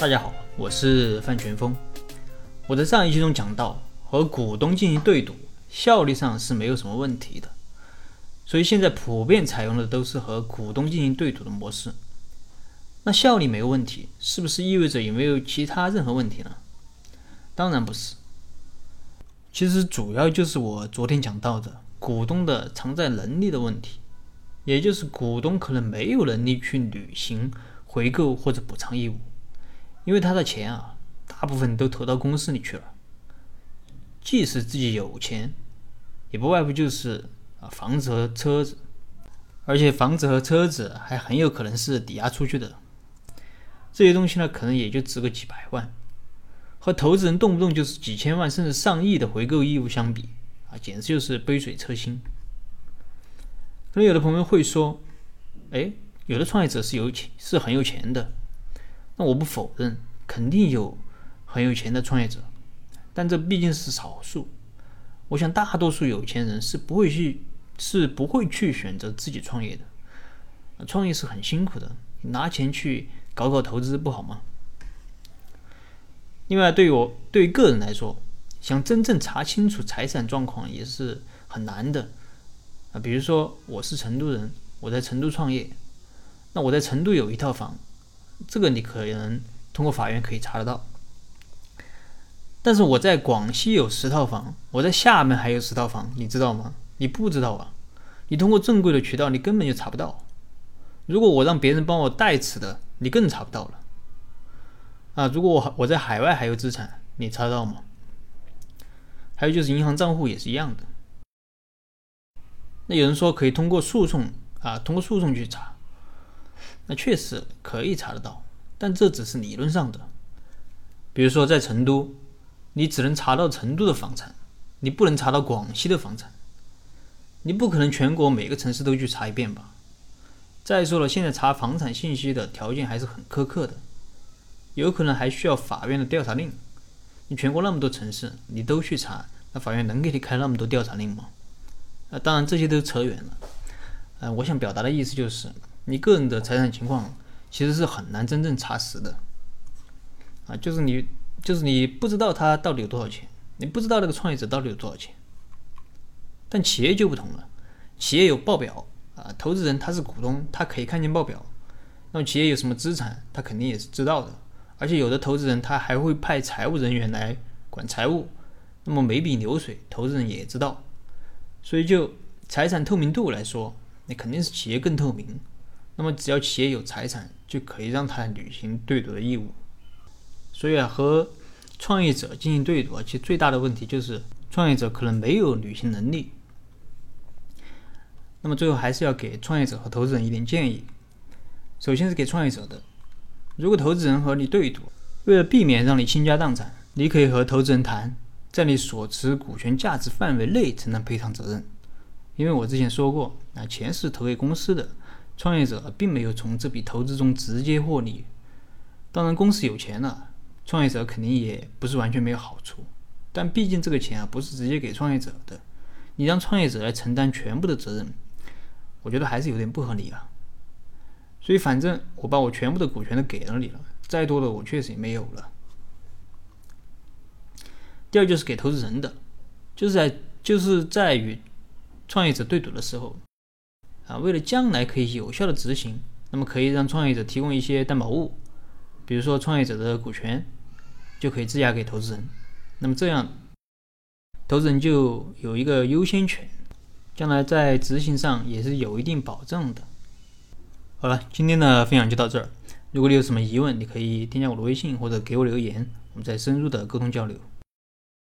大家好，我是范全峰。我在上一期中讲到，和股东进行对赌，效率上是没有什么问题的。所以现在普遍采用的都是和股东进行对赌的模式。那效率没有问题，是不是意味着有没有其他任何问题呢？当然不是。其实主要就是我昨天讲到的股东的偿债能力的问题，也就是股东可能没有能力去履行回购或者补偿义务。因为他的钱啊，大部分都投到公司里去了。即使自己有钱，也不外乎就是啊房子和车子，而且房子和车子还很有可能是抵押出去的。这些东西呢，可能也就值个几百万，和投资人动不动就是几千万甚至上亿的回购义务相比啊，简直就是杯水车薪。可能有的朋友会说，哎，有的创业者是有钱，是很有钱的。那我不否认，肯定有很有钱的创业者，但这毕竟是少数。我想大多数有钱人是不会去，是不会去选择自己创业的。创业是很辛苦的，拿钱去搞搞投资不好吗？另外，对于我对于个人来说，想真正查清楚财产状况也是很难的啊。比如说，我是成都人，我在成都创业，那我在成都有一套房。这个你可能通过法院可以查得到，但是我在广西有十套房，我在厦门还有十套房，你知道吗？你不知道啊？你通过正规的渠道，你根本就查不到。如果我让别人帮我代持的，你更查不到了。啊，如果我我在海外还有资产，你查得到吗？还有就是银行账户也是一样的。那有人说可以通过诉讼啊，通过诉讼去查。那确实可以查得到，但这只是理论上的。比如说在成都，你只能查到成都的房产，你不能查到广西的房产。你不可能全国每个城市都去查一遍吧？再说了，现在查房产信息的条件还是很苛刻的，有可能还需要法院的调查令。你全国那么多城市，你都去查，那法院能给你开那么多调查令吗？啊，当然这些都扯远了。嗯，我想表达的意思就是。你个人的财产情况其实是很难真正查实的，啊，就是你就是你不知道他到底有多少钱，你不知道那个创业者到底有多少钱。但企业就不同了，企业有报表啊，投资人他是股东，他可以看见报表。那么企业有什么资产，他肯定也是知道的。而且有的投资人他还会派财务人员来管财务，那么每笔流水，投资人也知道。所以就财产透明度来说，那肯定是企业更透明。那么，只要企业有财产，就可以让他履行对赌的义务。所以啊，和创业者进行对赌啊，其实最大的问题就是创业者可能没有履行能力。那么最后还是要给创业者和投资人一点建议。首先是给创业者的，如果投资人和你对赌，为了避免让你倾家荡产，你可以和投资人谈，在你所持股权价值范围内承担赔偿责任。因为我之前说过，啊，钱是投给公司的。创业者并没有从这笔投资中直接获利，当然公司有钱了，创业者肯定也不是完全没有好处。但毕竟这个钱啊不是直接给创业者的，你让创业者来承担全部的责任，我觉得还是有点不合理啊。所以反正我把我全部的股权都给了你了，再多的我确实也没有了。第二就是给投资人的，就是在就是在与创业者对赌的时候。啊，为了将来可以有效的执行，那么可以让创业者提供一些担保物，比如说创业者的股权，就可以质押给投资人。那么这样，投资人就有一个优先权，将来在执行上也是有一定保障的。好了，今天的分享就到这儿。如果你有什么疑问，你可以添加我的微信或者给我留言，我们再深入的沟通交流。